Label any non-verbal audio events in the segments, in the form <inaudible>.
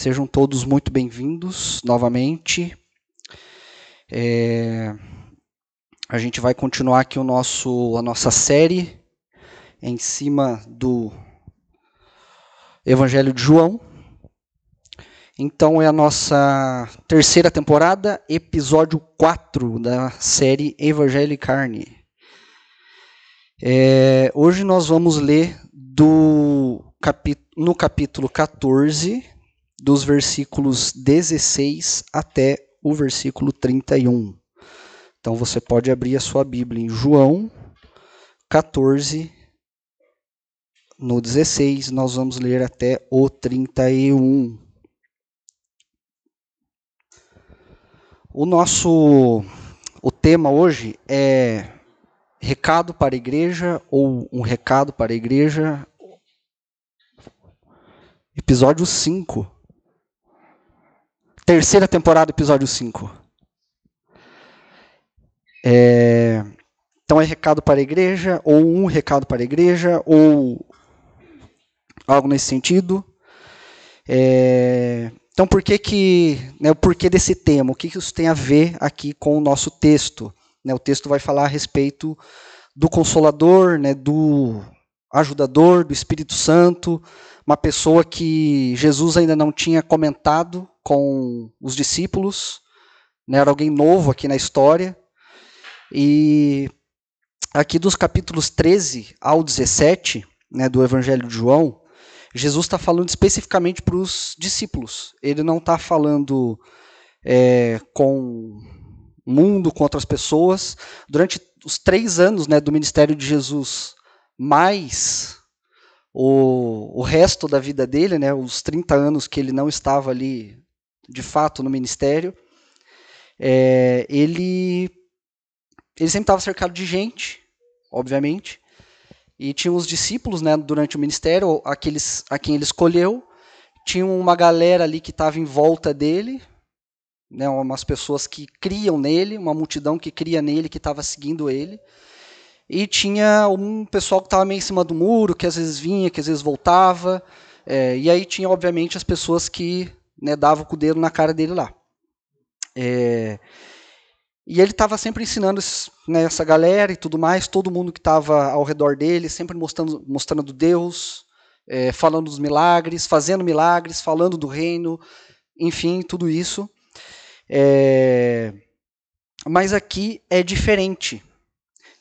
Sejam todos muito bem-vindos novamente. É, a gente vai continuar aqui o nosso, a nossa série em cima do Evangelho de João. Então é a nossa terceira temporada, episódio 4 da série Evangelho e Carne. É, hoje nós vamos ler do no capítulo 14 dos versículos 16 até o versículo 31. Então você pode abrir a sua Bíblia em João 14, no 16, nós vamos ler até o 31. O nosso o tema hoje é recado para a igreja ou um recado para a igreja. Episódio 5 terceira temporada, episódio 5. É, então é recado para a igreja, ou um recado para a igreja, ou algo nesse sentido. É, então por que que, né, o porquê desse tema? O que, que isso tem a ver aqui com o nosso texto? Né, o texto vai falar a respeito do Consolador, né, do ajudador, do Espírito Santo, uma pessoa que Jesus ainda não tinha comentado com os discípulos, né, era alguém novo aqui na história. E aqui dos capítulos 13 ao 17 né, do Evangelho de João, Jesus está falando especificamente para os discípulos. Ele não está falando é, com o mundo, com outras pessoas. Durante os três anos né, do ministério de Jesus, mais o, o resto da vida dele, né, os 30 anos que ele não estava ali de fato no ministério, é, ele, ele sempre estava cercado de gente, obviamente, e tinha os discípulos né, durante o ministério, aqueles a quem ele escolheu, tinha uma galera ali que estava em volta dele, né, umas pessoas que criam nele, uma multidão que cria nele, que estava seguindo ele. E tinha um pessoal que estava meio em cima do muro, que às vezes vinha, que às vezes voltava. É, e aí tinha, obviamente, as pessoas que né, davam com o dedo na cara dele lá. É, e ele estava sempre ensinando né, essa galera e tudo mais, todo mundo que estava ao redor dele, sempre mostrando, mostrando Deus, é, falando dos milagres, fazendo milagres, falando do reino, enfim, tudo isso. É, mas aqui é diferente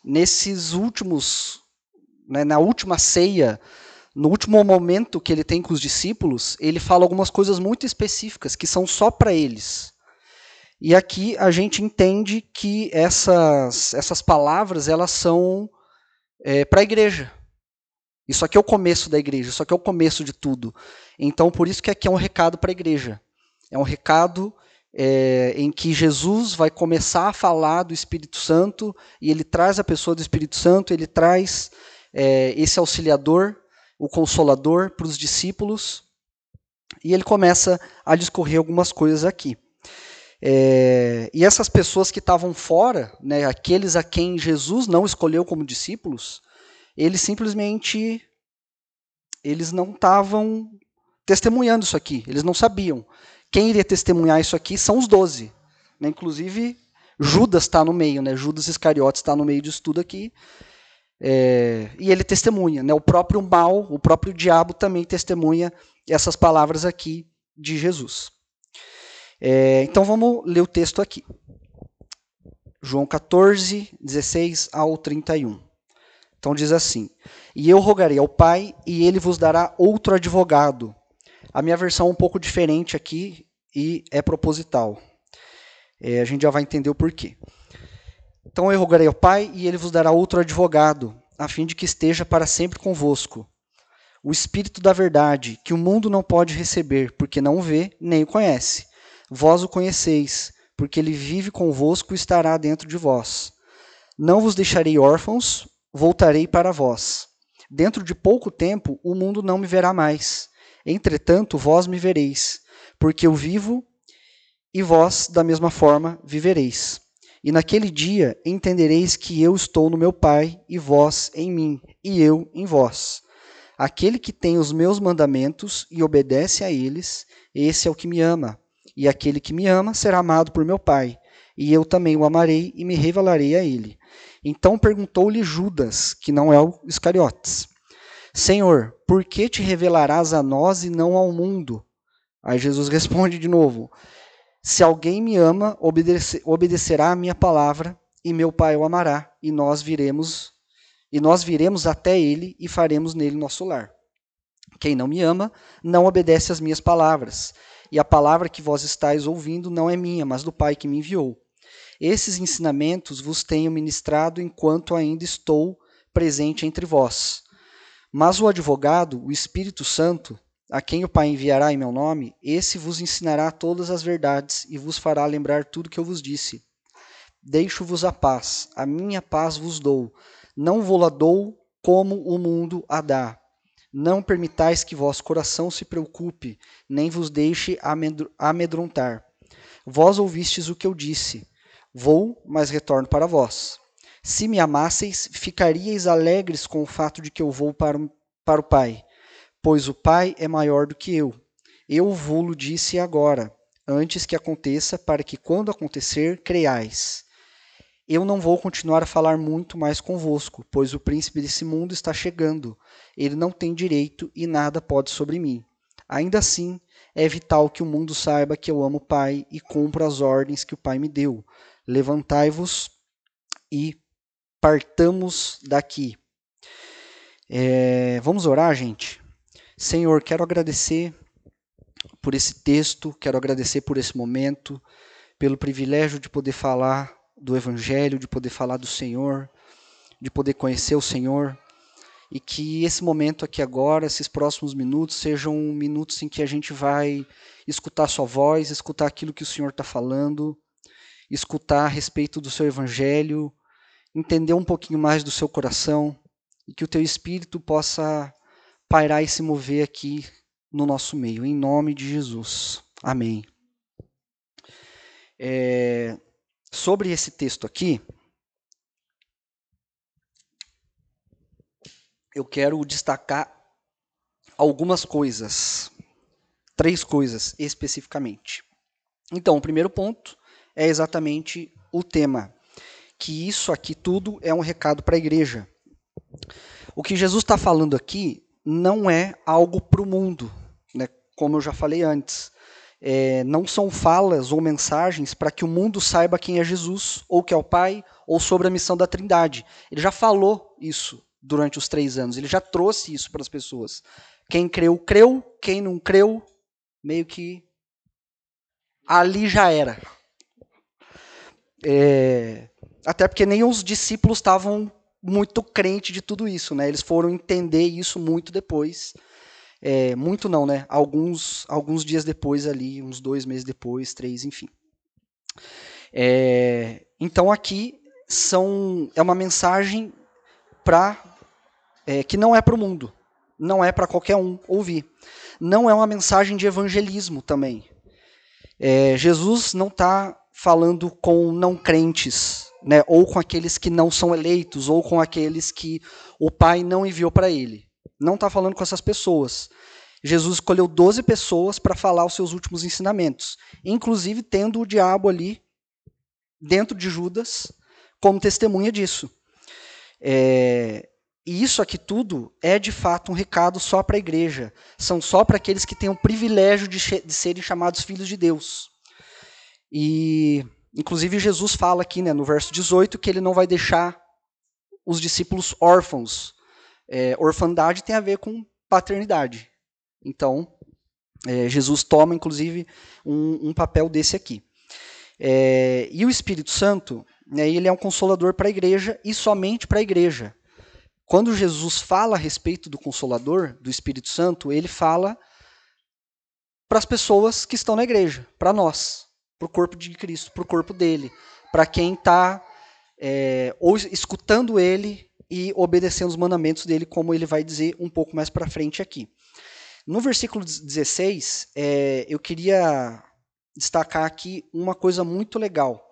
nesses últimos, né, na última ceia, no último momento que ele tem com os discípulos, ele fala algumas coisas muito específicas que são só para eles. E aqui a gente entende que essas, essas palavras elas são é, para a igreja. Isso aqui é o começo da igreja, isso aqui é o começo de tudo. Então, por isso que aqui é um recado para a igreja. É um recado é, em que Jesus vai começar a falar do Espírito Santo e ele traz a pessoa do Espírito Santo, ele traz é, esse auxiliador, o consolador para os discípulos e ele começa a discorrer algumas coisas aqui. É, e essas pessoas que estavam fora, né, aqueles a quem Jesus não escolheu como discípulos, eles simplesmente eles não estavam testemunhando isso aqui, eles não sabiam. Quem iria testemunhar isso aqui são os doze. Né? Inclusive, Judas está no meio, né? Judas Iscariotes está no meio disso tudo aqui. É, e ele testemunha. Né? O próprio mal, o próprio diabo também testemunha essas palavras aqui de Jesus. É, então vamos ler o texto aqui. João 14, 16 ao 31. Então diz assim: E eu rogarei ao Pai, e ele vos dará outro advogado a minha versão é um pouco diferente aqui e é proposital. É, a gente já vai entender o porquê. Então eu rogarei ao Pai e ele vos dará outro advogado, a fim de que esteja para sempre convosco. O Espírito da Verdade, que o mundo não pode receber, porque não o vê nem o conhece. Vós o conheceis, porque ele vive convosco e estará dentro de vós. Não vos deixarei órfãos, voltarei para vós. Dentro de pouco tempo o mundo não me verá mais Entretanto, vós me vereis, porque eu vivo e vós, da mesma forma, vivereis. E naquele dia entendereis que eu estou no meu Pai, e vós em mim, e eu em vós. Aquele que tem os meus mandamentos e obedece a eles, esse é o que me ama. E aquele que me ama será amado por meu Pai, e eu também o amarei e me revelarei a ele. Então perguntou-lhe Judas, que não é o Iscariotes: Senhor, por que te revelarás a nós e não ao mundo? Aí Jesus <laughs> responde de novo: Se alguém me ama, obedecerá a minha palavra, e meu Pai o amará, e nós viremos e nós viremos até ele e faremos nele nosso lar. Quem não me ama, não obedece às minhas palavras, e a palavra que vós estáis ouvindo não é minha, mas do Pai que me enviou. Esses ensinamentos vos tenho ministrado enquanto ainda estou presente entre vós. Mas o advogado, o Espírito Santo, a quem o Pai enviará em meu nome, esse vos ensinará todas as verdades e vos fará lembrar tudo que eu vos disse. Deixo-vos a paz, a minha paz vos dou não vou-la dou como o mundo a dá. Não permitais que vosso coração se preocupe, nem vos deixe amedrontar. Vós ouvistes o que eu disse. Vou, mas retorno para vós. Se me amasseis, ficaríeis alegres com o fato de que eu vou para, para o Pai, pois o Pai é maior do que eu. Eu vou-lo disse agora, antes que aconteça, para que quando acontecer, creiais. Eu não vou continuar a falar muito mais convosco, pois o príncipe desse mundo está chegando. Ele não tem direito e nada pode sobre mim. Ainda assim, é vital que o mundo saiba que eu amo o Pai e cumpro as ordens que o Pai me deu. Levantai-vos e partamos daqui. É, vamos orar, gente? Senhor, quero agradecer por esse texto, quero agradecer por esse momento, pelo privilégio de poder falar do Evangelho, de poder falar do Senhor, de poder conhecer o Senhor. E que esse momento aqui agora, esses próximos minutos, sejam minutos em que a gente vai escutar Sua voz, escutar aquilo que o Senhor está falando, escutar a respeito do Seu Evangelho, entender um pouquinho mais do seu coração e que o Teu Espírito possa pairar e se mover aqui no nosso meio, em nome de Jesus. Amém. É, sobre esse texto aqui, eu quero destacar algumas coisas, três coisas especificamente. Então, o primeiro ponto é exatamente o tema, que isso aqui tudo é um recado para a igreja. O que Jesus está falando aqui não é algo para o mundo, né? como eu já falei antes é, não são falas ou mensagens para que o mundo saiba quem é Jesus, ou que é o Pai, ou sobre a missão da Trindade. Ele já falou isso durante os três anos, ele já trouxe isso para as pessoas. Quem creu, creu, quem não creu, meio que ali já era. É, até porque nem os discípulos estavam muito crentes de tudo isso, né? Eles foram entender isso muito depois. É, muito não, né? Alguns, alguns dias depois ali, uns dois meses depois, três, enfim. É, então aqui são é uma mensagem para é, que não é para o mundo, não é para qualquer um ouvir. Não é uma mensagem de evangelismo também. É, Jesus não está falando com não crentes, né, ou com aqueles que não são eleitos, ou com aqueles que o Pai não enviou para ele não está falando com essas pessoas. Jesus escolheu 12 pessoas para falar os seus últimos ensinamentos, inclusive tendo o diabo ali dentro de Judas como testemunha disso. É, e isso aqui tudo é de fato um recado só para a igreja. São só para aqueles que têm o privilégio de, de, serem chamados filhos de Deus. E, inclusive, Jesus fala aqui né, no verso 18 que ele não vai deixar os discípulos órfãos, é, orfandade tem a ver com paternidade. Então, é, Jesus toma, inclusive, um, um papel desse aqui. É, e o Espírito Santo, né, ele é um consolador para a igreja e somente para a igreja. Quando Jesus fala a respeito do Consolador, do Espírito Santo, ele fala para as pessoas que estão na igreja, para nós, para o corpo de Cristo, para o corpo dele, para quem está é, ou escutando ele e obedecendo os mandamentos dele, como ele vai dizer um pouco mais para frente aqui. No versículo 16, é, eu queria destacar aqui uma coisa muito legal,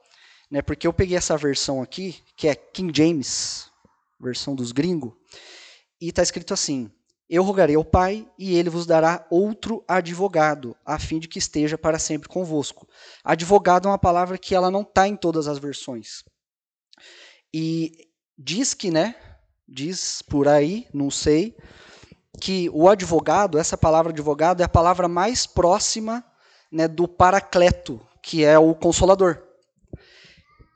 né, porque eu peguei essa versão aqui, que é King James, versão dos gringos, e está escrito assim: eu rogarei ao Pai, e ele vos dará outro advogado, a fim de que esteja para sempre convosco. Advogado é uma palavra que ela não está em todas as versões. E diz que, né? Diz por aí, não sei, que o advogado, essa palavra advogado, é a palavra mais próxima né, do paracleto, que é o consolador.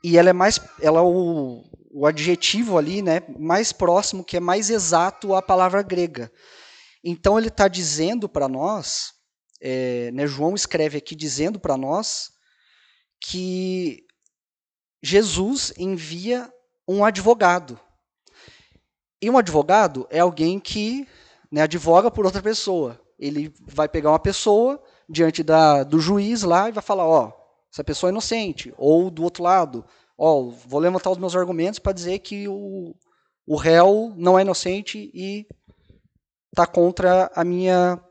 E ela é mais, ela é o, o adjetivo ali, né, mais próximo, que é mais exato à palavra grega. Então ele está dizendo para nós, é, né, João escreve aqui dizendo para nós que Jesus envia um advogado. E um advogado é alguém que né, advoga por outra pessoa. Ele vai pegar uma pessoa diante da, do juiz lá e vai falar, ó, essa pessoa é inocente. Ou do outro lado, ó, vou levantar os meus argumentos para dizer que o, o réu não é inocente e está contra a minha,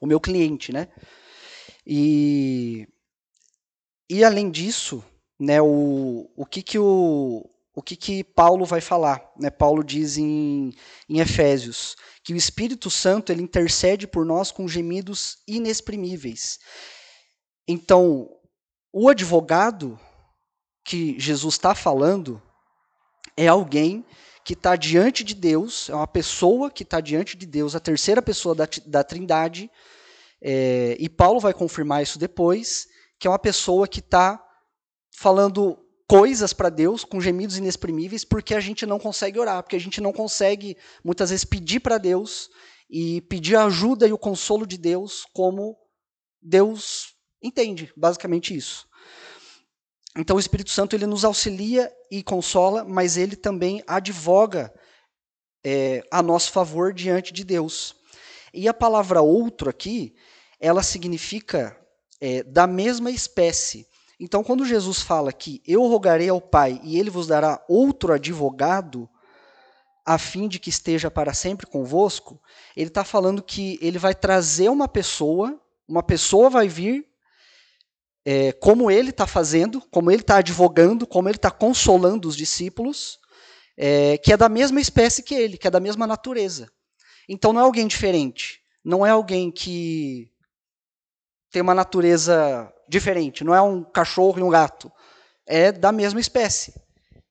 o meu cliente, né? E, e além disso, né, o, o que que o, o que que Paulo vai falar? Né? Paulo diz em, em Efésios que o Espírito Santo ele intercede por nós com gemidos inexprimíveis. Então, o advogado que Jesus está falando é alguém que está diante de Deus, é uma pessoa que está diante de Deus, a terceira pessoa da, da Trindade, é, e Paulo vai confirmar isso depois, que é uma pessoa que está falando coisas para Deus com gemidos inexprimíveis, porque a gente não consegue orar, porque a gente não consegue muitas vezes pedir para Deus e pedir a ajuda e o consolo de Deus como Deus entende, basicamente isso. Então o Espírito Santo ele nos auxilia e consola, mas ele também advoga é, a nosso favor diante de Deus. E a palavra outro aqui, ela significa é, da mesma espécie. Então, quando Jesus fala que eu rogarei ao Pai e ele vos dará outro advogado, a fim de que esteja para sempre convosco, ele está falando que ele vai trazer uma pessoa, uma pessoa vai vir é, como ele está fazendo, como ele está advogando, como ele está consolando os discípulos, é, que é da mesma espécie que ele, que é da mesma natureza. Então não é alguém diferente, não é alguém que tem uma natureza diferente, não é um cachorro e um gato, é da mesma espécie,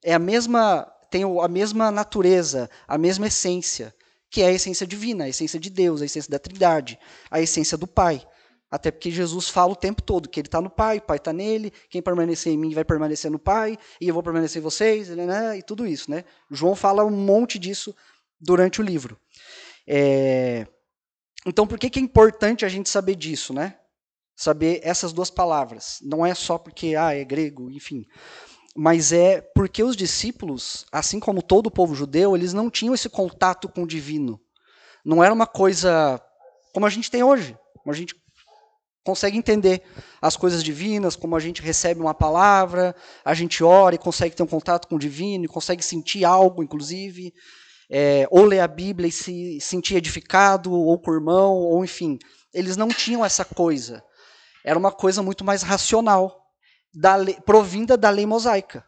é a mesma tem a mesma natureza, a mesma essência, que é a essência divina, a essência de Deus, a essência da Trindade, a essência do Pai. Até porque Jesus fala o tempo todo que ele está no Pai, o Pai está nele, quem permanecer em mim vai permanecer no Pai, e eu vou permanecer em vocês, né, né, e tudo isso. Né? João fala um monte disso durante o livro. É... Então, por que, que é importante a gente saber disso? Né? Saber essas duas palavras. Não é só porque ah, é grego, enfim. Mas é porque os discípulos, assim como todo o povo judeu, eles não tinham esse contato com o divino. Não era uma coisa como a gente tem hoje. Como a gente consegue entender as coisas divinas, como a gente recebe uma palavra, a gente ora e consegue ter um contato com o divino, consegue sentir algo, inclusive, é, ou ler a Bíblia e se sentir edificado, ou com o irmão, ou enfim. Eles não tinham essa coisa. Era uma coisa muito mais racional, da lei, provinda da lei mosaica.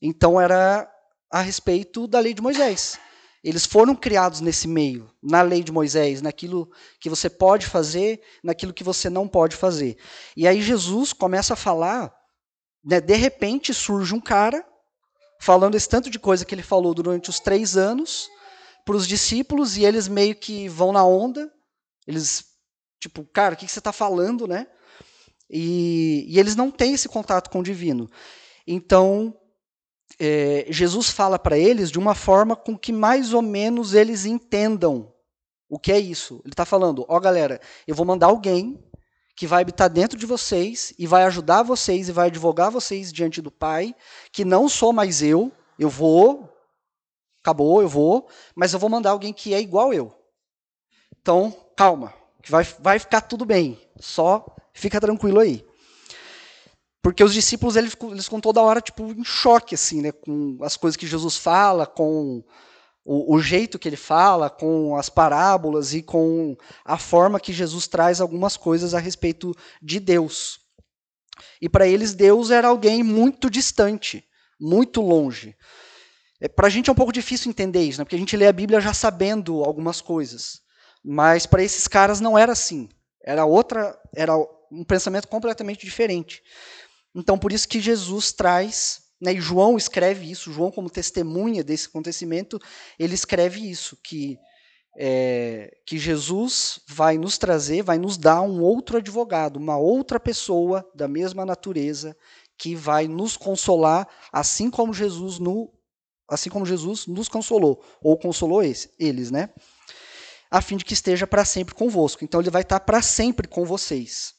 Então era a respeito da lei de Moisés. Eles foram criados nesse meio, na lei de Moisés, naquilo que você pode fazer, naquilo que você não pode fazer. E aí Jesus começa a falar, né, de repente surge um cara falando esse tanto de coisa que ele falou durante os três anos para os discípulos e eles meio que vão na onda. Eles, tipo, cara, o que, você está falando, né? E, e eles não têm esse contato com o divino. Então, é, Jesus fala para eles de uma forma com que mais ou menos eles entendam o que é isso. Ele está falando: ó, oh, galera, eu vou mandar alguém que vai habitar dentro de vocês e vai ajudar vocês e vai advogar vocês diante do Pai, que não sou mais eu, eu vou, acabou, eu vou, mas eu vou mandar alguém que é igual eu. Então, calma, que vai, vai ficar tudo bem, só fica tranquilo aí. Porque os discípulos eles, eles toda hora tipo em choque assim, né, com as coisas que Jesus fala, com o, o, jeito que ele fala, com as parábolas e com a forma que Jesus traz algumas coisas a respeito de Deus. E para eles Deus era alguém muito distante, muito longe. É, para a gente é um pouco difícil entender isso, né, porque a gente lê a Bíblia já sabendo algumas coisas. Mas para esses caras não era assim. Era outra, era um pensamento completamente diferente. Então, por isso que Jesus traz, né, e João escreve isso, João, como testemunha desse acontecimento, ele escreve isso, que, é, que Jesus vai nos trazer, vai nos dar um outro advogado, uma outra pessoa da mesma natureza, que vai nos consolar, assim como Jesus no, assim como Jesus nos consolou, ou consolou esse, eles, né? A fim de que esteja para sempre convosco. Então ele vai estar para sempre com vocês.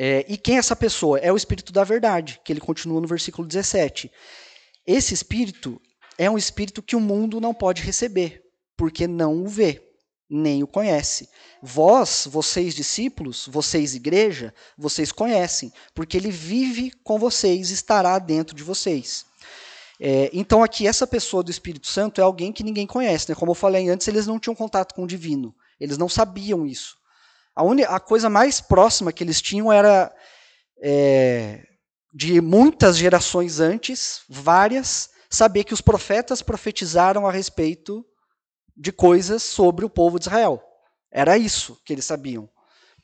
É, e quem é essa pessoa? É o Espírito da Verdade, que ele continua no versículo 17. Esse Espírito é um Espírito que o mundo não pode receber, porque não o vê, nem o conhece. Vós, vocês discípulos, vocês igreja, vocês conhecem, porque ele vive com vocês, estará dentro de vocês. É, então aqui essa pessoa do Espírito Santo é alguém que ninguém conhece, né? Como eu falei antes, eles não tinham contato com o divino, eles não sabiam isso. A, a coisa mais próxima que eles tinham era é, de muitas gerações antes, várias, saber que os profetas profetizaram a respeito de coisas sobre o povo de Israel. Era isso que eles sabiam.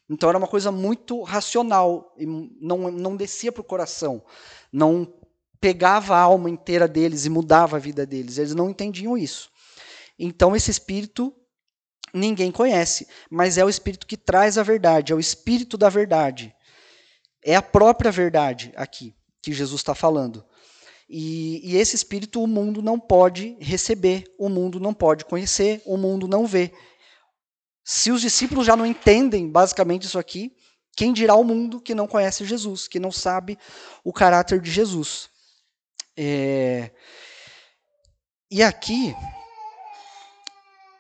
Então era uma coisa muito racional e não, não descia para o coração, não pegava a alma inteira deles e mudava a vida deles. Eles não entendiam isso. Então esse espírito ninguém conhece, mas é o Espírito que traz a verdade, é o Espírito da verdade. É a própria verdade aqui que Jesus está falando. E, e, esse Espírito o mundo não pode receber, o mundo não pode conhecer, o mundo não vê. Se os discípulos já não entendem basicamente isso aqui, quem dirá o mundo que não conhece Jesus, que não sabe o caráter de Jesus? É... E aqui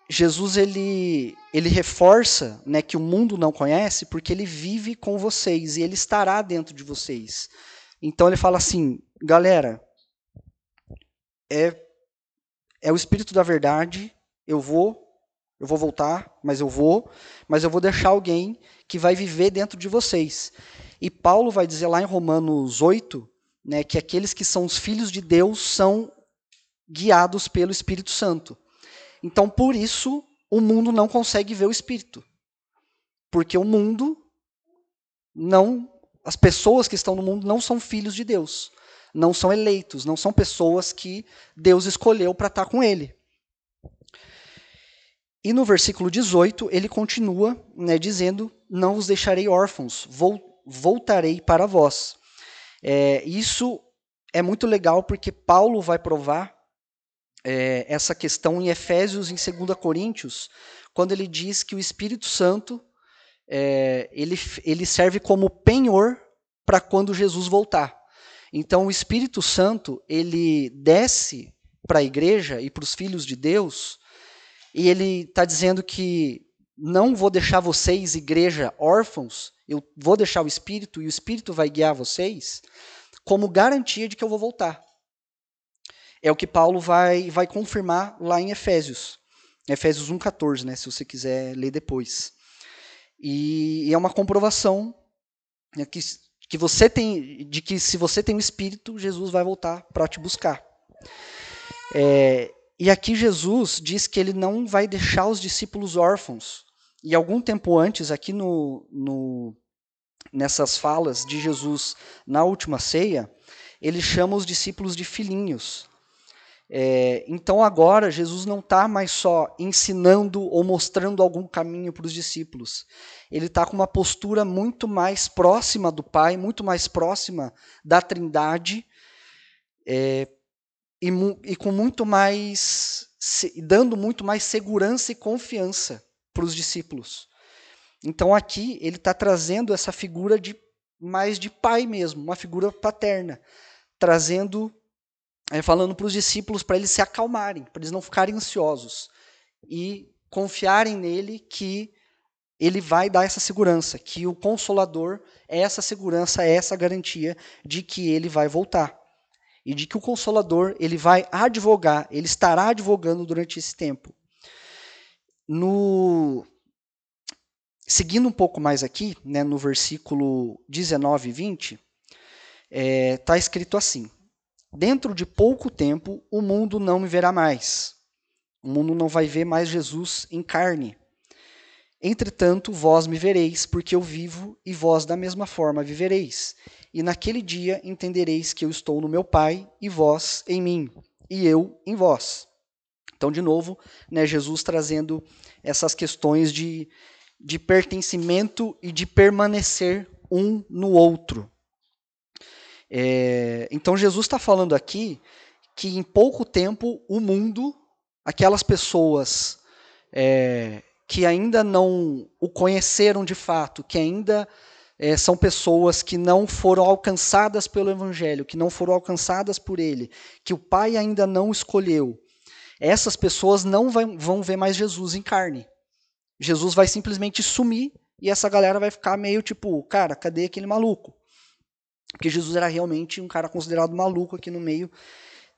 Jesus ele, ele reforça né, que o mundo não conhece porque ele vive com vocês e ele estará dentro de vocês. Então ele fala assim, galera, é, é o Espírito da Verdade, eu vou, eu vou voltar, mas eu vou, mas eu vou deixar alguém que vai viver dentro de vocês. E Paulo vai dizer lá em Romanos 8, né, que aqueles que são os filhos de Deus são guiados pelo Espírito Santo. Então, por isso, o mundo não consegue ver o Espírito. Porque o mundo não. As pessoas que estão no mundo não são filhos de Deus. Não são eleitos, não são pessoas que Deus escolheu para estar com Ele. E no versículo 18, ele continua né, dizendo: Não os deixarei órfãos, voltarei para vós. É, isso é muito legal porque Paulo vai provar é, essa questão em Efésios, em 2 Coríntios, quando ele diz que o Espírito Santo é, ele, ele serve como penhor para quando Jesus voltar. Então, o Espírito Santo ele desce para a igreja e para os filhos de Deus, e ele está dizendo que não vou deixar vocês, igreja, órfãos, eu vou deixar o Espírito e o Espírito vai guiar vocês, como garantia de que eu vou voltar. É o que Paulo vai, vai confirmar lá em Efésios. Efésios 1,14, né, se você quiser ler depois. E, e é uma comprovação né, que, que você tem, de que se você tem o Espírito, Jesus vai voltar para te buscar. É, e aqui Jesus diz que ele não vai deixar os discípulos órfãos. E algum tempo antes, aqui no, no, nessas falas de Jesus na última ceia, ele chama os discípulos de filhinhos. É, então agora Jesus não está mais só ensinando ou mostrando algum caminho para os discípulos. Ele está com uma postura muito mais próxima do Pai, muito mais próxima da Trindade, é, e, e, com muito mais, se, dando muito mais segurança e confiança para os discípulos. Então aqui ele está trazendo essa figura de mais de pai mesmo, uma figura paterna, trazendo é, falando para os discípulos para eles se acalmarem, para eles não ficarem ansiosos e confiarem nele que ele vai dar essa segurança, que o consolador é essa segurança, é essa garantia de que ele vai voltar. E de que o consolador, ele vai advogar, ele estará advogando durante esse tempo. No seguindo um pouco mais aqui, né, no versículo 19 e 20, está é, tá escrito assim: Dentro de pouco tempo, o mundo não me verá mais. O mundo não vai ver mais Jesus em carne. Entretanto, vós me vereis, porque eu vivo, e vós da mesma forma vivereis. E naquele dia entendereis que eu estou no meu Pai, e vós em mim, e eu em vós. Então, de novo, né, Jesus trazendo essas questões de, de pertencimento e de permanecer um no outro. É, então, Jesus está falando aqui que em pouco tempo o mundo, aquelas pessoas é, que ainda não o conheceram de fato, que ainda é, são pessoas que não foram alcançadas pelo Evangelho, que não foram alcançadas por ele, que o Pai ainda não escolheu, essas pessoas não vai, vão ver mais Jesus em carne. Jesus vai simplesmente sumir e essa galera vai ficar meio tipo, cara, cadê aquele maluco? Porque Jesus era realmente um cara considerado maluco aqui no meio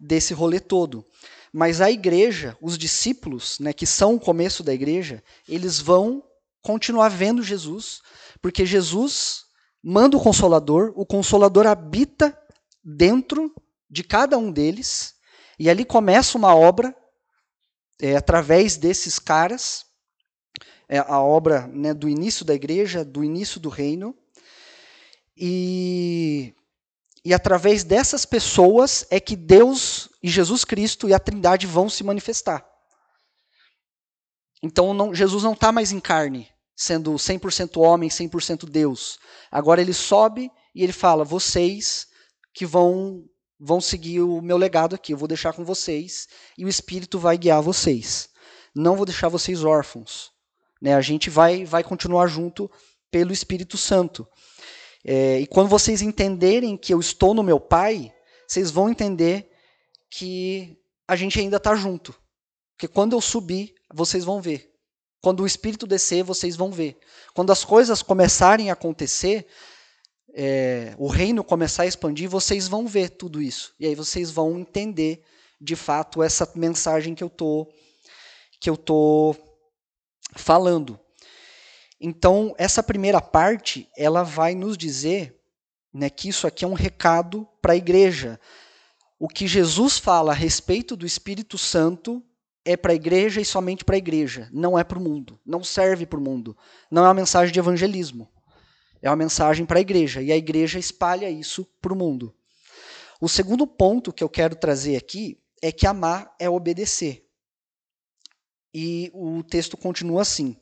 desse rolê todo. Mas a igreja, os discípulos, né, que são o começo da igreja, eles vão continuar vendo Jesus, porque Jesus manda o consolador, o consolador habita dentro de cada um deles, e ali começa uma obra é, através desses caras, é, a obra né, do início da igreja, do início do reino, e e através dessas pessoas é que Deus e Jesus Cristo e a Trindade vão se manifestar. Então não, Jesus não está mais em carne, sendo 100% homem, 100% Deus. Agora ele sobe e ele fala: vocês que vão vão seguir o meu legado aqui, eu vou deixar com vocês e o Espírito vai guiar vocês. Não vou deixar vocês órfãos. Né? A gente vai vai continuar junto pelo Espírito Santo. É, e quando vocês entenderem que eu estou no meu Pai, vocês vão entender que a gente ainda está junto. Porque quando eu subir, vocês vão ver. Quando o Espírito descer, vocês vão ver. Quando as coisas começarem a acontecer, é, o reino começar a expandir, vocês vão ver tudo isso. E aí vocês vão entender, de fato, essa mensagem que eu tô, que eu tô falando. Então, essa primeira parte, ela vai nos dizer né, que isso aqui é um recado para a igreja. O que Jesus fala a respeito do Espírito Santo é para a igreja e somente para a igreja, não é para o mundo, não serve para o mundo. Não é uma mensagem de evangelismo, é uma mensagem para a igreja, e a igreja espalha isso para o mundo. O segundo ponto que eu quero trazer aqui é que amar é obedecer. E o texto continua assim: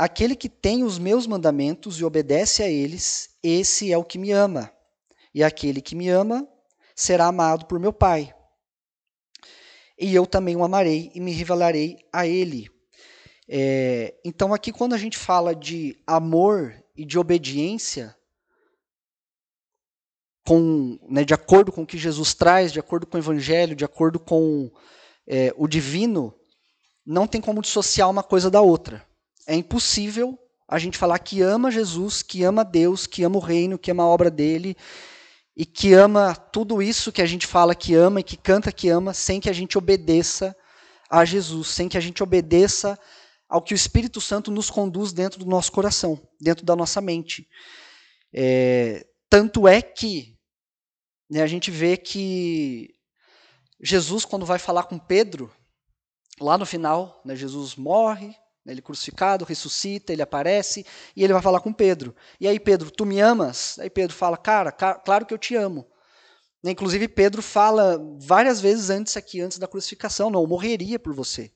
Aquele que tem os meus mandamentos e obedece a eles, esse é o que me ama. E aquele que me ama será amado por meu Pai. E eu também o amarei e me revelarei a ele. É, então, aqui, quando a gente fala de amor e de obediência, com, né, de acordo com o que Jesus traz, de acordo com o Evangelho, de acordo com é, o divino, não tem como dissociar uma coisa da outra. É impossível a gente falar que ama Jesus, que ama Deus, que ama o reino, que ama a obra dele e que ama tudo isso que a gente fala que ama e que canta que ama, sem que a gente obedeça a Jesus, sem que a gente obedeça ao que o Espírito Santo nos conduz dentro do nosso coração, dentro da nossa mente. É, tanto é que né, a gente vê que Jesus, quando vai falar com Pedro, lá no final, né, Jesus morre, ele é crucificado, ressuscita, ele aparece e ele vai falar com Pedro. E aí, Pedro, tu me amas? Aí Pedro fala, cara, claro que eu te amo. Inclusive, Pedro fala várias vezes antes aqui, antes da crucificação, não, eu morreria por você.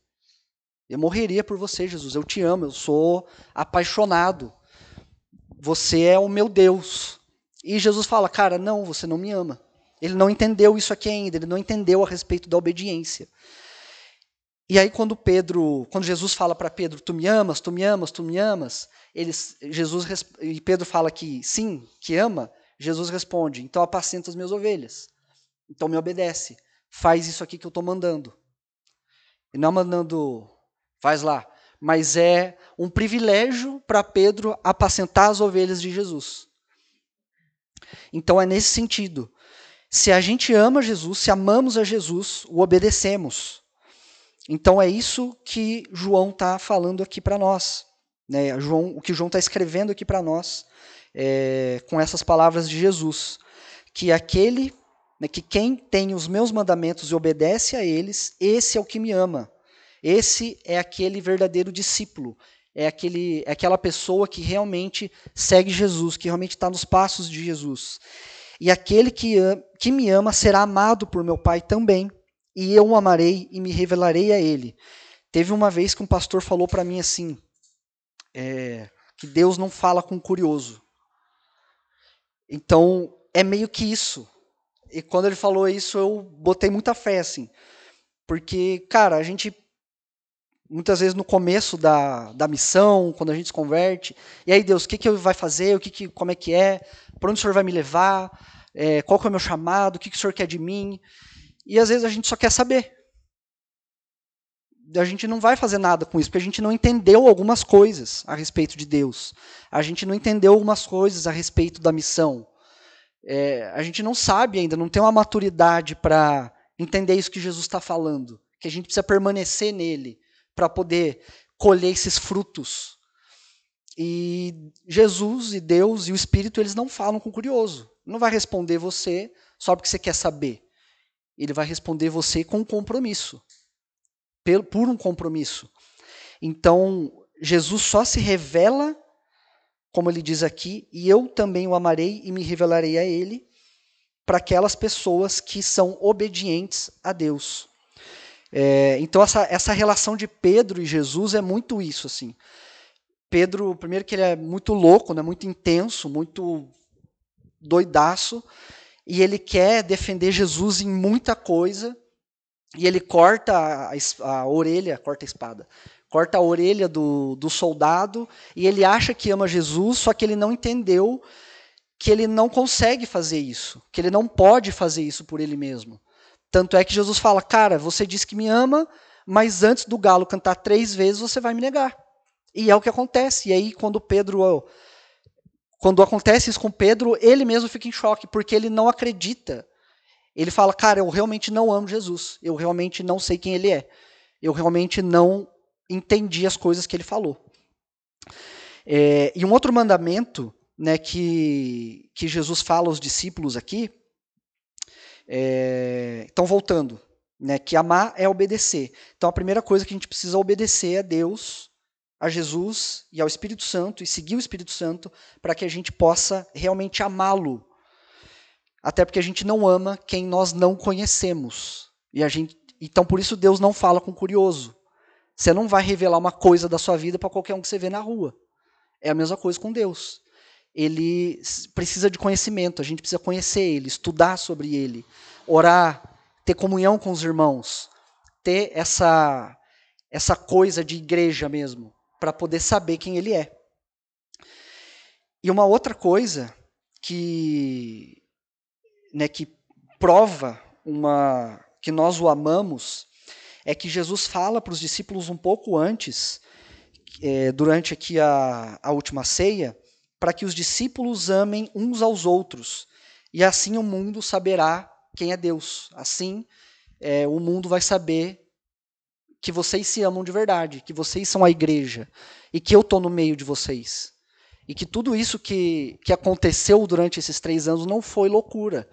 Eu morreria por você, Jesus. Eu te amo, eu sou apaixonado. Você é o meu Deus. E Jesus fala, cara, não, você não me ama. Ele não entendeu isso aqui ainda, ele não entendeu a respeito da obediência. E aí quando Pedro, quando Jesus fala para Pedro, tu me amas, tu me amas, tu me amas, eles, Jesus e Pedro fala que sim, que ama, Jesus responde, então apacenta as minhas ovelhas. Então me obedece. Faz isso aqui que eu estou mandando. E não mandando, faz lá. Mas é um privilégio para Pedro apacentar as ovelhas de Jesus. Então é nesse sentido. Se a gente ama Jesus, se amamos a Jesus, o obedecemos. Então é isso que João está falando aqui para nós. Né? João, o que João está escrevendo aqui para nós é, com essas palavras de Jesus. Que aquele, né, que quem tem os meus mandamentos e obedece a eles, esse é o que me ama. Esse é aquele verdadeiro discípulo. é, aquele, é aquela pessoa que realmente segue Jesus, que realmente está nos passos de Jesus. E aquele que, que me ama será amado por meu Pai também, e eu o amarei e me revelarei a ele. Teve uma vez que um pastor falou para mim assim, é, que Deus não fala com curioso. Então, é meio que isso. E quando ele falou isso, eu botei muita fé, assim. Porque, cara, a gente muitas vezes no começo da, da missão, quando a gente se converte, e aí Deus, o que, que eu vai fazer, o que, que como é que é, para onde o Senhor vai me levar, é, qual que é o meu chamado, o que, que o Senhor quer de mim, e às vezes a gente só quer saber. A gente não vai fazer nada com isso, porque a gente não entendeu algumas coisas a respeito de Deus. A gente não entendeu algumas coisas a respeito da missão. É, a gente não sabe ainda, não tem uma maturidade para entender isso que Jesus está falando. Que a gente precisa permanecer nele para poder colher esses frutos. E Jesus e Deus e o Espírito, eles não falam com curioso. Não vai responder você só porque você quer saber. Ele vai responder você com um compromisso. Por um compromisso. Então, Jesus só se revela, como ele diz aqui, e eu também o amarei e me revelarei a ele, para aquelas pessoas que são obedientes a Deus. É, então essa, essa relação de Pedro e Jesus é muito isso assim. Pedro, primeiro que ele é muito louco, né, muito intenso, muito doidaço, e ele quer defender Jesus em muita coisa, e ele corta a, a, orelha, corta a espada, corta a orelha do, do soldado, e ele acha que ama Jesus, só que ele não entendeu que ele não consegue fazer isso, que ele não pode fazer isso por ele mesmo. Tanto é que Jesus fala, cara, você disse que me ama, mas antes do galo cantar três vezes você vai me negar. E é o que acontece. E aí, quando Pedro. Quando acontece isso com Pedro, ele mesmo fica em choque, porque ele não acredita. Ele fala, cara, eu realmente não amo Jesus. Eu realmente não sei quem ele é. Eu realmente não entendi as coisas que ele falou. É, e um outro mandamento né, que, que Jesus fala aos discípulos aqui é, então, voltando, né, que amar é obedecer. Então, a primeira coisa que a gente precisa obedecer a Deus, a Jesus e ao Espírito Santo e seguir o Espírito Santo para que a gente possa realmente amá-lo. Até porque a gente não ama quem nós não conhecemos. E a gente, então, por isso, Deus não fala com curioso. Você não vai revelar uma coisa da sua vida para qualquer um que você vê na rua. É a mesma coisa com Deus ele precisa de conhecimento, a gente precisa conhecer ele, estudar sobre ele, orar, ter comunhão com os irmãos, ter essa essa coisa de igreja mesmo, para poder saber quem ele é. E uma outra coisa que né, que prova uma que nós o amamos é que Jesus fala para os discípulos um pouco antes, é, durante aqui a, a última ceia, para que os discípulos amem uns aos outros. E assim o mundo saberá quem é Deus. Assim é, o mundo vai saber que vocês se amam de verdade, que vocês são a igreja e que eu estou no meio de vocês. E que tudo isso que, que aconteceu durante esses três anos não foi loucura.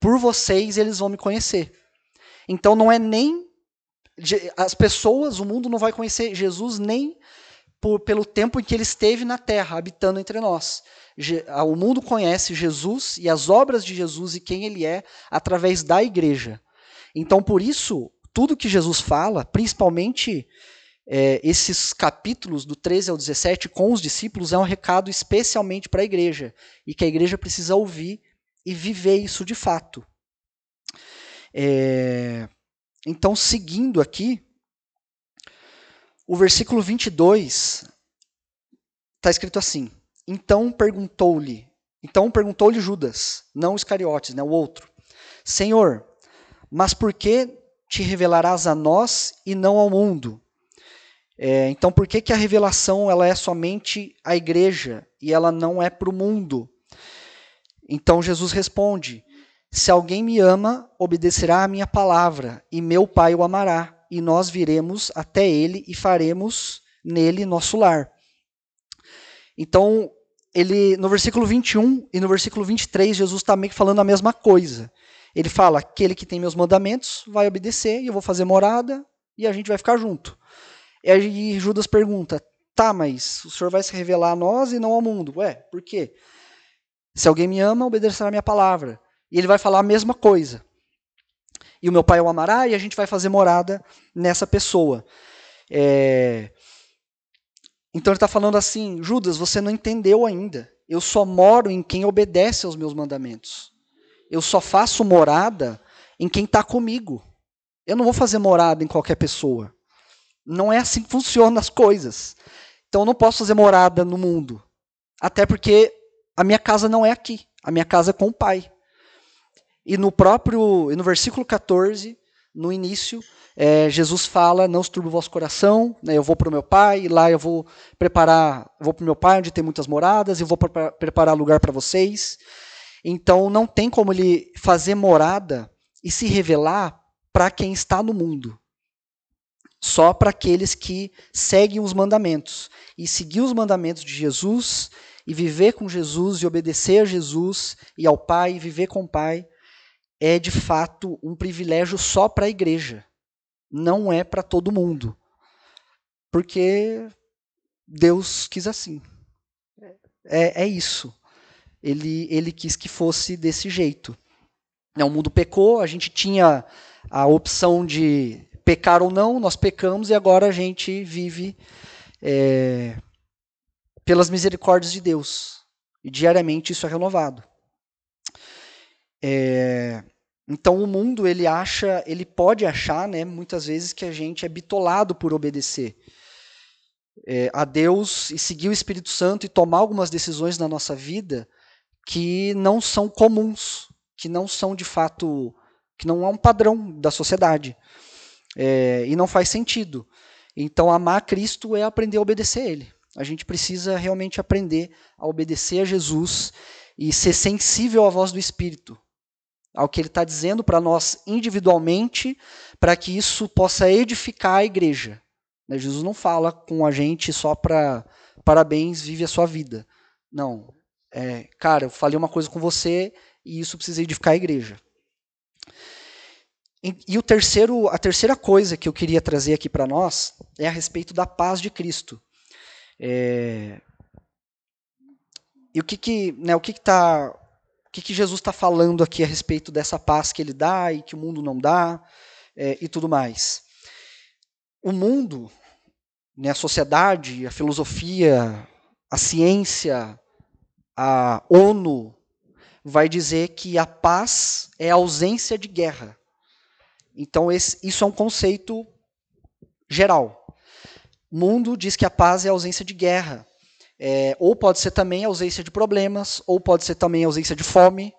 Por vocês, eles vão me conhecer. Então não é nem. As pessoas, o mundo não vai conhecer Jesus nem por, pelo tempo em que ele esteve na terra, habitando entre nós. O mundo conhece Jesus e as obras de Jesus e quem ele é através da igreja. Então, por isso, tudo que Jesus fala, principalmente é, esses capítulos do 13 ao 17 com os discípulos, é um recado especialmente para a igreja e que a igreja precisa ouvir e viver isso de fato. É, então, seguindo aqui, o versículo 22 está escrito assim: Então perguntou-lhe, então perguntou-lhe Judas, não Iscariotes, né, o outro: Senhor, mas por que te revelarás a nós e não ao mundo? É, então, por que, que a revelação ela é somente à igreja e ela não é para o mundo? Então Jesus responde: Se alguém me ama, obedecerá à minha palavra, e meu Pai o amará e nós viremos até ele e faremos nele nosso lar. Então, ele no versículo 21 e no versículo 23, Jesus está meio que falando a mesma coisa. Ele fala: aquele que tem meus mandamentos vai obedecer, e eu vou fazer morada, e a gente vai ficar junto. E Judas pergunta: Tá, mas o Senhor vai se revelar a nós e não ao mundo. Ué, por quê? Se alguém me ama, obedecerá a minha palavra. E ele vai falar a mesma coisa. E o meu pai o amará e a gente vai fazer morada nessa pessoa. É... Então ele está falando assim: Judas, você não entendeu ainda. Eu só moro em quem obedece aos meus mandamentos. Eu só faço morada em quem está comigo. Eu não vou fazer morada em qualquer pessoa. Não é assim que funcionam as coisas. Então eu não posso fazer morada no mundo. Até porque a minha casa não é aqui. A minha casa é com o Pai. E no próprio, no versículo 14, no início, é, Jesus fala: Não se turbe o vosso coração, né, eu vou para o meu pai, e lá eu vou preparar, vou para o meu pai, onde tem muitas moradas, e vou preparar lugar para vocês. Então não tem como ele fazer morada e se revelar para quem está no mundo. Só para aqueles que seguem os mandamentos. E seguir os mandamentos de Jesus, e viver com Jesus, e obedecer a Jesus e ao Pai, e viver com o Pai, é de fato um privilégio só para a igreja. Não é para todo mundo. Porque Deus quis assim. É, é isso. Ele, ele quis que fosse desse jeito. O mundo pecou, a gente tinha a opção de pecar ou não, nós pecamos e agora a gente vive é, pelas misericórdias de Deus. E diariamente isso é renovado. É, então o mundo ele acha, ele pode achar, né, muitas vezes que a gente é bitolado por obedecer é, a Deus e seguir o Espírito Santo e tomar algumas decisões na nossa vida que não são comuns, que não são de fato, que não é um padrão da sociedade é, e não faz sentido. Então amar Cristo é aprender a obedecer a Ele. A gente precisa realmente aprender a obedecer a Jesus e ser sensível à voz do Espírito ao que ele está dizendo para nós individualmente, para que isso possa edificar a igreja. Né, Jesus não fala com a gente só para parabéns, vive a sua vida. Não. É, cara, eu falei uma coisa com você e isso precisa edificar a igreja. E, e o terceiro, a terceira coisa que eu queria trazer aqui para nós é a respeito da paz de Cristo. É, e o que que, né, o que está que, que Jesus está falando aqui a respeito dessa paz que ele dá e que o mundo não dá é, e tudo mais. O mundo, né, a sociedade, a filosofia, a ciência, a ONU, vai dizer que a paz é a ausência de guerra. Então, esse, isso é um conceito geral. O mundo diz que a paz é a ausência de guerra. É, ou pode ser também ausência de problemas, ou pode ser também ausência de fome.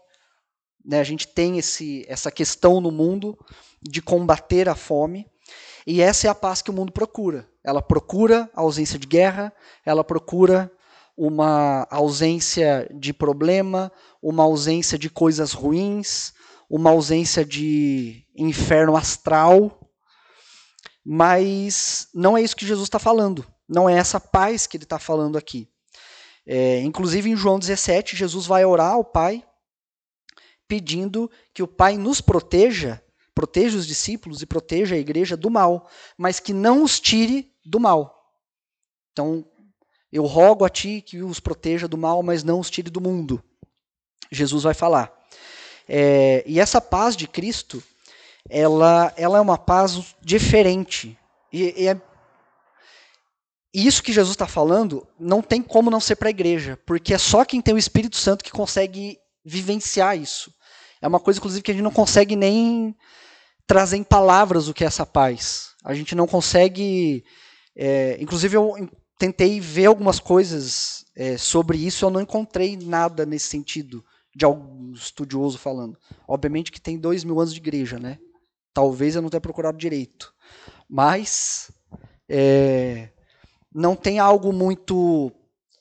Né? A gente tem esse, essa questão no mundo de combater a fome. E essa é a paz que o mundo procura. Ela procura a ausência de guerra, ela procura uma ausência de problema, uma ausência de coisas ruins, uma ausência de inferno astral. Mas não é isso que Jesus está falando. Não é essa paz que ele está falando aqui. É, inclusive em João 17, Jesus vai orar ao Pai, pedindo que o Pai nos proteja, proteja os discípulos e proteja a igreja do mal, mas que não os tire do mal. Então, eu rogo a Ti que os proteja do mal, mas não os tire do mundo. Jesus vai falar. É, e essa paz de Cristo, ela, ela é uma paz diferente. E, e é isso que Jesus está falando não tem como não ser para a igreja, porque é só quem tem o Espírito Santo que consegue vivenciar isso. É uma coisa, inclusive, que a gente não consegue nem trazer em palavras o que é essa paz. A gente não consegue. É, inclusive, eu tentei ver algumas coisas é, sobre isso, eu não encontrei nada nesse sentido, de algum estudioso falando. Obviamente que tem dois mil anos de igreja, né? Talvez eu não tenha procurado direito. Mas. É, não tem algo muito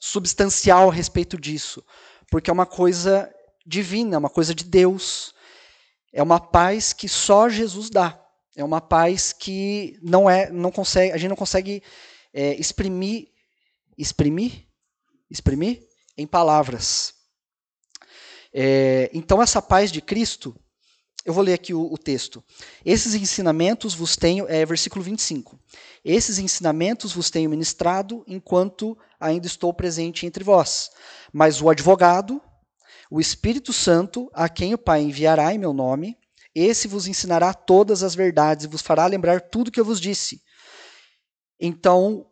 substancial a respeito disso, porque é uma coisa divina, é uma coisa de Deus. É uma paz que só Jesus dá. É uma paz que não é, não consegue, a gente não consegue é, exprimir, exprimir, exprimir em palavras. É, então essa paz de Cristo, eu vou ler aqui o, o, texto. Esses ensinamentos vos tenho, é versículo 25. Esses ensinamentos vos tenho ministrado enquanto ainda estou presente entre vós. Mas o advogado, o Espírito Santo, a quem o Pai enviará em meu nome, esse vos ensinará todas as verdades e vos fará lembrar tudo que eu vos disse. Então,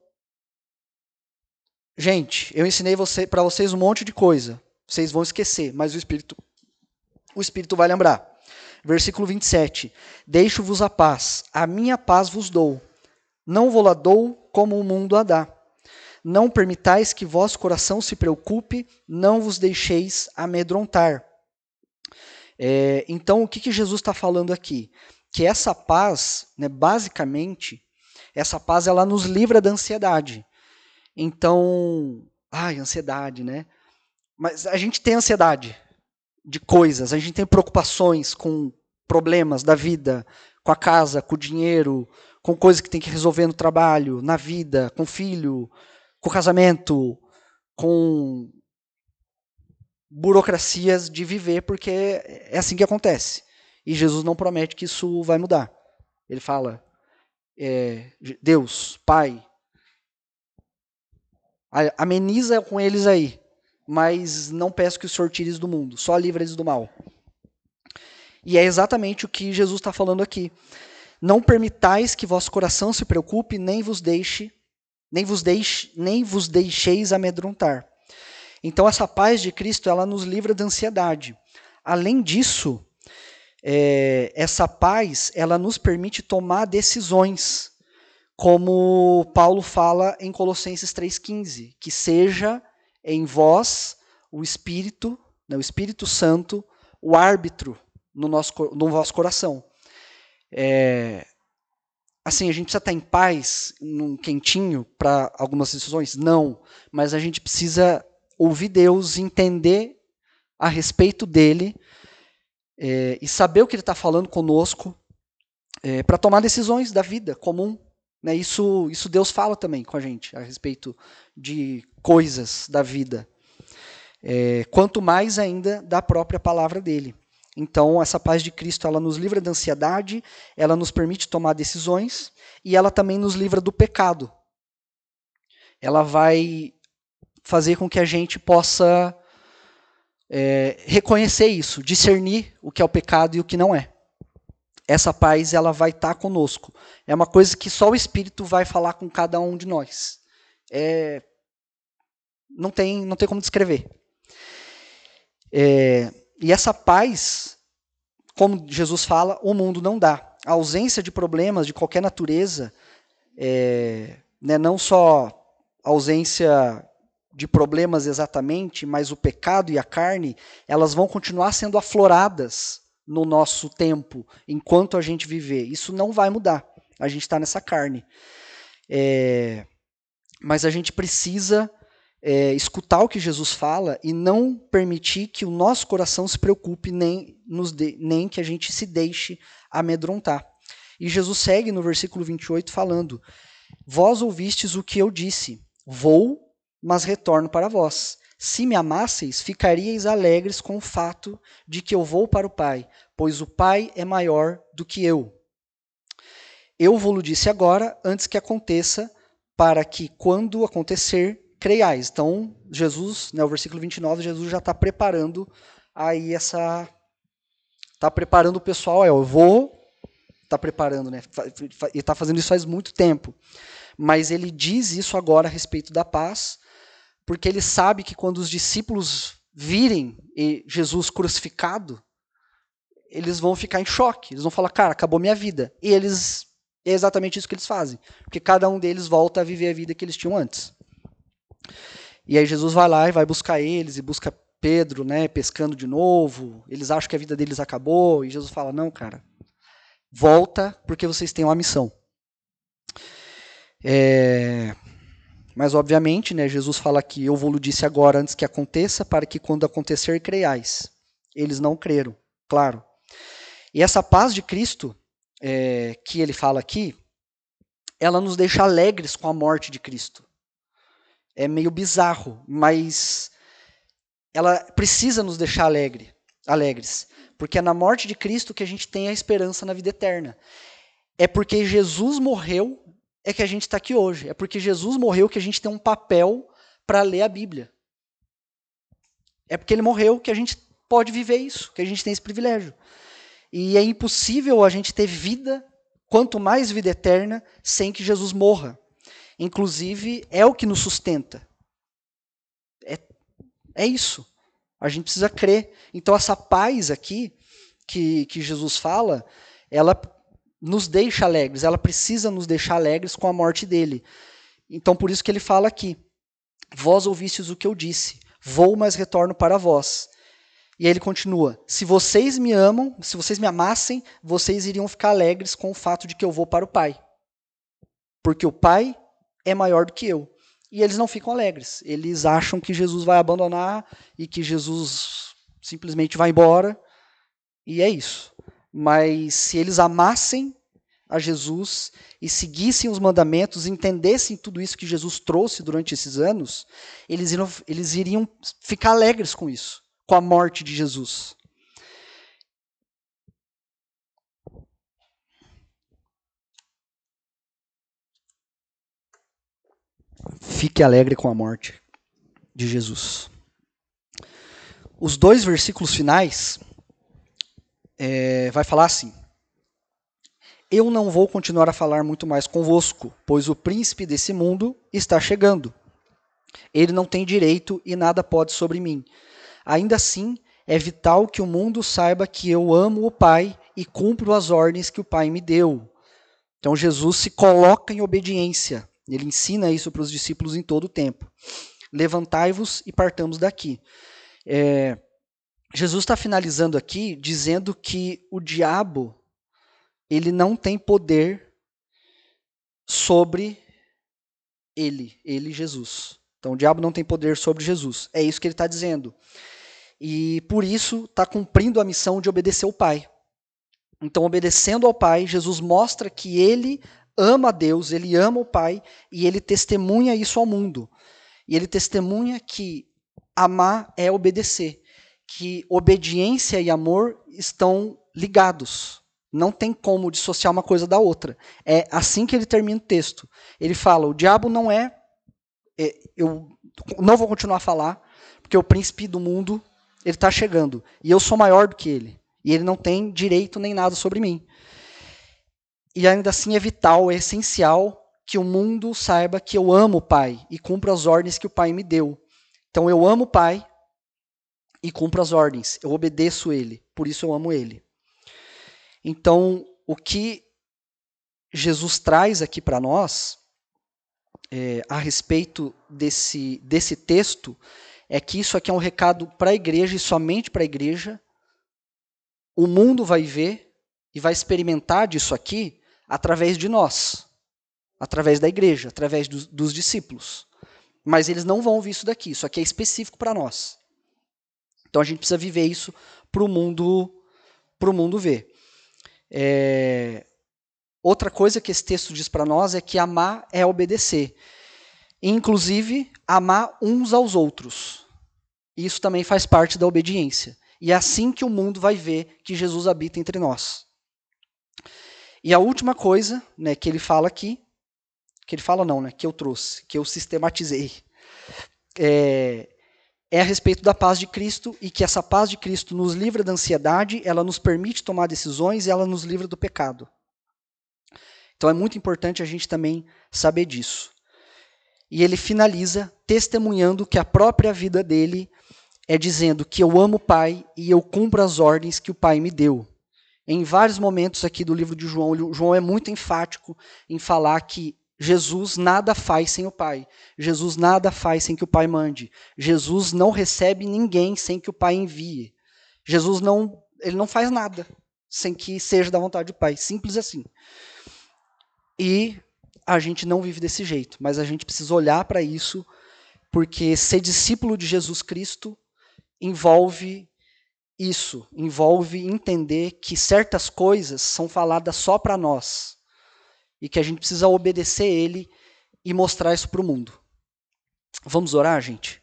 gente, eu ensinei você, para vocês um monte de coisa. Vocês vão esquecer, mas o Espírito, o Espírito vai lembrar. Versículo 27. Deixo-vos a paz, a minha paz vos dou. Não vou lá dou como o mundo a dá. Não permitais que vosso coração se preocupe, não vos deixeis amedrontar. É, então, o que, que Jesus está falando aqui? Que essa paz, né, basicamente, essa paz ela nos livra da ansiedade. Então, ai, ansiedade, né? Mas a gente tem ansiedade de coisas, a gente tem preocupações com problemas da vida, com a casa, com o dinheiro, com coisas que tem que resolver no trabalho, na vida, com o filho, com o casamento, com burocracias de viver, porque é assim que acontece. E Jesus não promete que isso vai mudar. Ele fala: é, Deus, Pai, ameniza com eles aí, mas não peço que os Senhor do mundo, só livra eles do mal. E é exatamente o que Jesus está falando aqui. Não permitais que vosso coração se preocupe, nem vos deixe, nem vos deixe, nem vos deixeis amedrontar. Então essa paz de Cristo ela nos livra da ansiedade. Além disso, é, essa paz ela nos permite tomar decisões, como Paulo fala em Colossenses 3,15, que seja em vós o Espírito, né, o Espírito Santo, o árbitro no, nosso, no vosso coração. É, assim, a gente precisa estar em paz, num quentinho para algumas decisões? Não, mas a gente precisa ouvir Deus, entender a respeito dele é, e saber o que ele está falando conosco é, para tomar decisões da vida comum. Né? Isso, isso Deus fala também com a gente a respeito de coisas da vida. É, quanto mais ainda da própria palavra dele. Então, essa paz de Cristo, ela nos livra da ansiedade, ela nos permite tomar decisões e ela também nos livra do pecado. Ela vai fazer com que a gente possa é, reconhecer isso, discernir o que é o pecado e o que não é. Essa paz ela vai estar tá conosco. É uma coisa que só o Espírito vai falar com cada um de nós. É, não tem, não tem como descrever. É, e essa paz, como Jesus fala, o mundo não dá. A ausência de problemas de qualquer natureza, é, né, não só ausência de problemas exatamente, mas o pecado e a carne, elas vão continuar sendo afloradas no nosso tempo, enquanto a gente viver. Isso não vai mudar. A gente está nessa carne. É, mas a gente precisa é, escutar o que Jesus fala e não permitir que o nosso coração se preocupe, nem, nos de, nem que a gente se deixe amedrontar. E Jesus segue no versículo 28 falando: Vós ouvistes o que eu disse, vou mas retorno para vós. Se me amasseis, ficaríeis alegres com o fato de que eu vou para o Pai, pois o Pai é maior do que eu. Eu vou-lo disse agora, antes que aconteça, para que, quando acontecer, creiais. Então, Jesus, né, o versículo 29, Jesus já está preparando aí essa. Está preparando o pessoal, é, eu vou. Está preparando, né? E está fazendo isso faz muito tempo. Mas ele diz isso agora a respeito da paz, porque ele sabe que quando os discípulos virem Jesus crucificado, eles vão ficar em choque. Eles vão falar, cara, acabou minha vida. E eles é exatamente isso que eles fazem, porque cada um deles volta a viver a vida que eles tinham antes. E aí Jesus vai lá e vai buscar eles e busca Pedro, né, pescando de novo. Eles acham que a vida deles acabou e Jesus fala: "Não, cara. Volta porque vocês têm uma missão." É, mas, obviamente, né, Jesus fala que eu vou-lhe disse agora antes que aconteça, para que quando acontecer creiais. Eles não creram, claro. E essa paz de Cristo, é, que ele fala aqui, ela nos deixa alegres com a morte de Cristo. É meio bizarro, mas ela precisa nos deixar alegre, alegres. Porque é na morte de Cristo que a gente tem a esperança na vida eterna. É porque Jesus morreu é que a gente está aqui hoje. É porque Jesus morreu que a gente tem um papel para ler a Bíblia. É porque ele morreu que a gente pode viver isso, que a gente tem esse privilégio. E é impossível a gente ter vida, quanto mais vida eterna, sem que Jesus morra. Inclusive, é o que nos sustenta. É, é isso. A gente precisa crer. Então, essa paz aqui que, que Jesus fala, ela nos deixa alegres, ela precisa nos deixar alegres com a morte dele. Então, por isso que ele fala aqui: Vós ouvistes o que eu disse, vou, mas retorno para vós. E aí ele continua: Se vocês me amam, se vocês me amassem, vocês iriam ficar alegres com o fato de que eu vou para o Pai. Porque o Pai é maior do que eu. E eles não ficam alegres. Eles acham que Jesus vai abandonar e que Jesus simplesmente vai embora. E é isso. Mas se eles amassem a Jesus e seguissem os mandamentos, entendessem tudo isso que Jesus trouxe durante esses anos, eles iriam, eles iriam ficar alegres com isso, com a morte de Jesus. Fique alegre com a morte de Jesus. Os dois versículos finais é, vai falar assim: Eu não vou continuar a falar muito mais convosco, pois o príncipe desse mundo está chegando. Ele não tem direito e nada pode sobre mim. Ainda assim, é vital que o mundo saiba que eu amo o Pai e cumpro as ordens que o Pai me deu. Então Jesus se coloca em obediência. Ele ensina isso para os discípulos em todo o tempo. Levantai-vos e partamos daqui. É, Jesus está finalizando aqui dizendo que o diabo ele não tem poder sobre ele, ele Jesus. Então o diabo não tem poder sobre Jesus. É isso que ele está dizendo. E por isso está cumprindo a missão de obedecer ao Pai. Então, obedecendo ao Pai, Jesus mostra que ele ama a Deus, ele ama o Pai e ele testemunha isso ao mundo. E ele testemunha que amar é obedecer que obediência e amor estão ligados. Não tem como dissociar uma coisa da outra. É assim que ele termina o texto. Ele fala: o diabo não é. é eu não vou continuar a falar, porque o príncipe do mundo ele está chegando e eu sou maior do que ele e ele não tem direito nem nada sobre mim. E ainda assim é vital, é essencial que o mundo saiba que eu amo o Pai e cumpro as ordens que o Pai me deu. Então eu amo o Pai, e cumpro as ordens, eu obedeço ele, por isso eu amo ele. Então, o que Jesus traz aqui para nós é, a respeito desse, desse texto é que isso aqui é um recado para a igreja e somente para a igreja. O mundo vai ver e vai experimentar disso aqui através de nós, através da igreja, através do, dos discípulos. Mas eles não vão ouvir isso daqui, isso aqui é específico para nós. Então a gente precisa viver isso para o mundo, pro mundo ver. É... Outra coisa que esse texto diz para nós é que amar é obedecer. Inclusive, amar uns aos outros. Isso também faz parte da obediência. E é assim que o mundo vai ver que Jesus habita entre nós. E a última coisa né, que ele fala aqui, que ele fala não, né, que eu trouxe, que eu sistematizei, é, é a respeito da paz de Cristo e que essa paz de Cristo nos livra da ansiedade, ela nos permite tomar decisões e ela nos livra do pecado. Então é muito importante a gente também saber disso. E ele finaliza testemunhando que a própria vida dele é dizendo que eu amo o Pai e eu cumpro as ordens que o Pai me deu. Em vários momentos aqui do livro de João, João é muito enfático em falar que Jesus nada faz sem o Pai. Jesus nada faz sem que o Pai mande. Jesus não recebe ninguém sem que o Pai envie. Jesus não, ele não faz nada sem que seja da vontade do Pai. Simples assim. E a gente não vive desse jeito, mas a gente precisa olhar para isso, porque ser discípulo de Jesus Cristo envolve isso, envolve entender que certas coisas são faladas só para nós e que a gente precisa obedecer ele e mostrar isso para o mundo. Vamos orar, gente?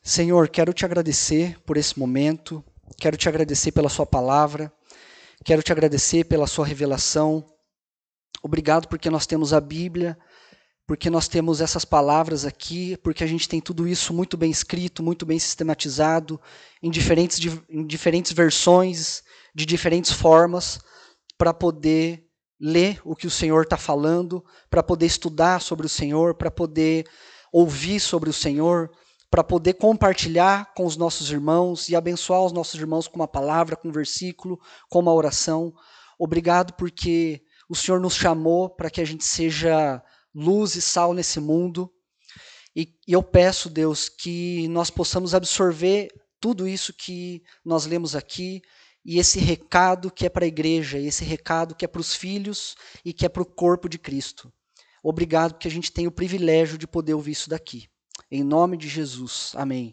Senhor, quero te agradecer por esse momento, quero te agradecer pela Sua palavra, quero te agradecer pela Sua revelação. Obrigado porque nós temos a Bíblia, porque nós temos essas palavras aqui, porque a gente tem tudo isso muito bem escrito, muito bem sistematizado, em diferentes, em diferentes versões, de diferentes formas, para poder ler o que o Senhor está falando, para poder estudar sobre o Senhor, para poder ouvir sobre o Senhor, para poder compartilhar com os nossos irmãos e abençoar os nossos irmãos com uma palavra, com um versículo, com uma oração. Obrigado porque o Senhor nos chamou para que a gente seja luz e sal nesse mundo. E, e eu peço, Deus, que nós possamos absorver tudo isso que nós lemos aqui e esse recado que é para a igreja, esse recado que é para os filhos e que é para o corpo de Cristo. Obrigado porque a gente tem o privilégio de poder ouvir isso daqui. Em nome de Jesus. Amém.